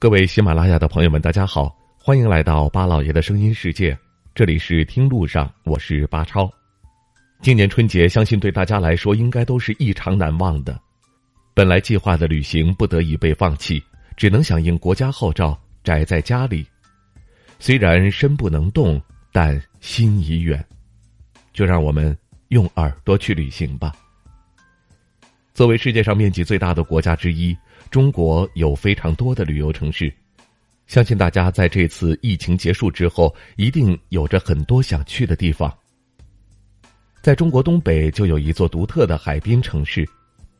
各位喜马拉雅的朋友们，大家好，欢迎来到巴老爷的声音世界。这里是听路上，我是巴超。今年春节，相信对大家来说应该都是异常难忘的。本来计划的旅行不得已被放弃，只能响应国家号召，宅在家里。虽然身不能动，但心已远。就让我们用耳朵去旅行吧。作为世界上面积最大的国家之一。中国有非常多的旅游城市，相信大家在这次疫情结束之后，一定有着很多想去的地方。在中国东北就有一座独特的海滨城市，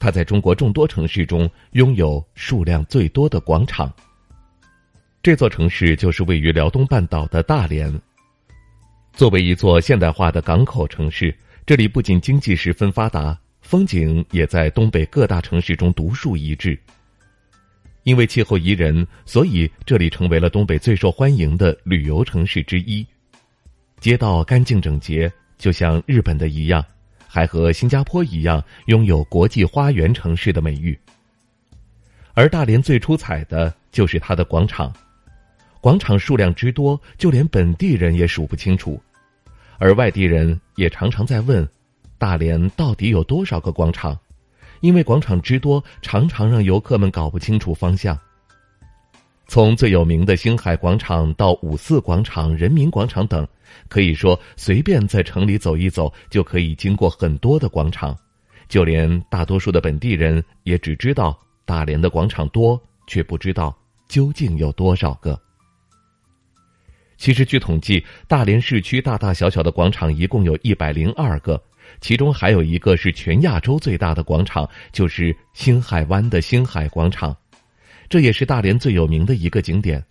它在中国众多城市中拥有数量最多的广场。这座城市就是位于辽东半岛的大连。作为一座现代化的港口城市，这里不仅经济十分发达，风景也在东北各大城市中独树一帜。因为气候宜人，所以这里成为了东北最受欢迎的旅游城市之一。街道干净整洁，就像日本的一样，还和新加坡一样拥有国际花园城市的美誉。而大连最出彩的就是它的广场，广场数量之多，就连本地人也数不清楚，而外地人也常常在问：大连到底有多少个广场？因为广场之多，常常让游客们搞不清楚方向。从最有名的星海广场到五四广场、人民广场等，可以说随便在城里走一走，就可以经过很多的广场。就连大多数的本地人也只知道大连的广场多，却不知道究竟有多少个。其实，据统计，大连市区大大小小的广场一共有一百零二个。其中还有一个是全亚洲最大的广场，就是星海湾的星海广场，这也是大连最有名的一个景点。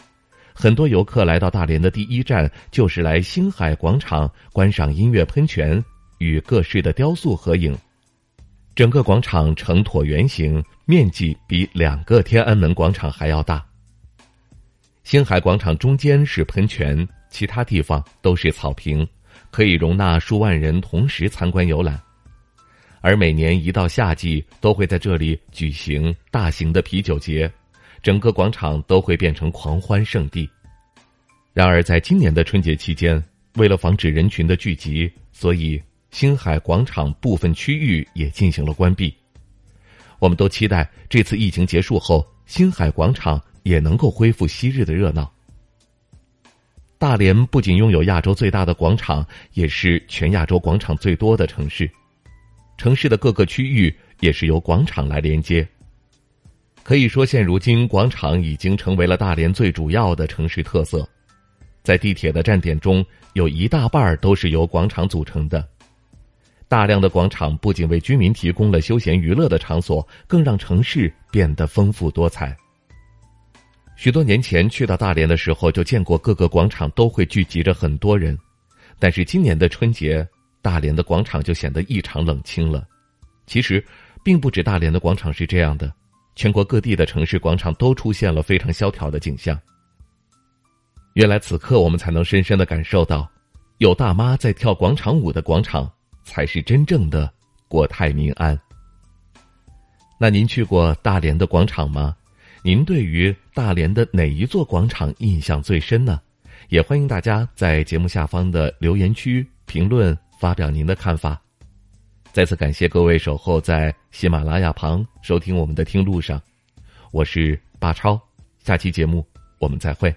很多游客来到大连的第一站就是来星海广场观赏音乐喷泉，与各式的雕塑合影。整个广场呈椭圆形，面积比两个天安门广场还要大。星海广场中间是喷泉，其他地方都是草坪。可以容纳数万人同时参观游览，而每年一到夏季，都会在这里举行大型的啤酒节，整个广场都会变成狂欢圣地。然而，在今年的春节期间，为了防止人群的聚集，所以星海广场部分区域也进行了关闭。我们都期待这次疫情结束后，星海广场也能够恢复昔日的热闹。大连不仅拥有亚洲最大的广场，也是全亚洲广场最多的城市。城市的各个区域也是由广场来连接。可以说，现如今广场已经成为了大连最主要的城市特色。在地铁的站点中，有一大半都是由广场组成的。大量的广场不仅为居民提供了休闲娱乐的场所，更让城市变得丰富多彩。许多年前去到大连的时候，就见过各个广场都会聚集着很多人，但是今年的春节，大连的广场就显得异常冷清了。其实，并不止大连的广场是这样的，全国各地的城市广场都出现了非常萧条的景象。原来此刻我们才能深深的感受到，有大妈在跳广场舞的广场，才是真正的国泰民安。那您去过大连的广场吗？您对于大连的哪一座广场印象最深呢？也欢迎大家在节目下方的留言区评论发表您的看法。再次感谢各位守候在喜马拉雅旁收听我们的听路上，我是巴超，下期节目我们再会。